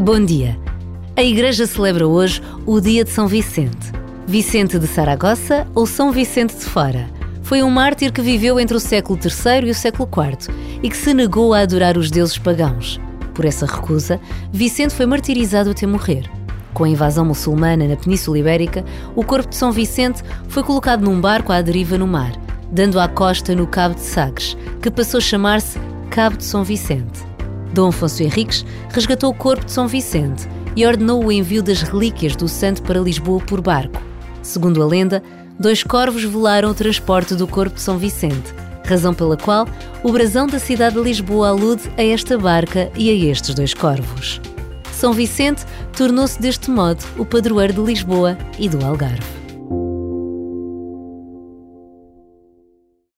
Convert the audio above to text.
Bom dia. A Igreja celebra hoje o Dia de São Vicente. Vicente de Saragossa ou São Vicente de Fora. Foi um mártir que viveu entre o século III e o século IV e que se negou a adorar os deuses pagãos. Por essa recusa, Vicente foi martirizado até morrer. Com a invasão muçulmana na Península Ibérica, o corpo de São Vicente foi colocado num barco à deriva no mar, dando à costa no Cabo de Sagres, que passou a chamar-se Cabo de São Vicente. Dom Afonso Henriques resgatou o corpo de São Vicente e ordenou o envio das relíquias do santo para Lisboa por barco. Segundo a lenda, dois corvos velaram o transporte do corpo de São Vicente, razão pela qual o brasão da cidade de Lisboa alude a esta barca e a estes dois corvos. São Vicente tornou-se deste modo o padroeiro de Lisboa e do Algarve.